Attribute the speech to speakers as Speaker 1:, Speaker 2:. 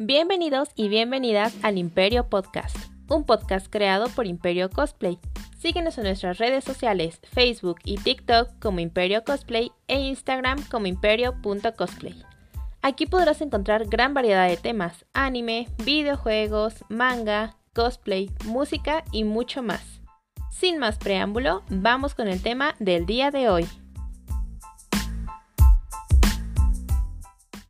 Speaker 1: Bienvenidos y bienvenidas al Imperio Podcast, un podcast creado por Imperio Cosplay. Síguenos en nuestras redes sociales, Facebook y TikTok como Imperio Cosplay e Instagram como imperio.cosplay. Aquí podrás encontrar gran variedad de temas, anime, videojuegos, manga, cosplay, música y mucho más. Sin más preámbulo, vamos con el tema del día de hoy.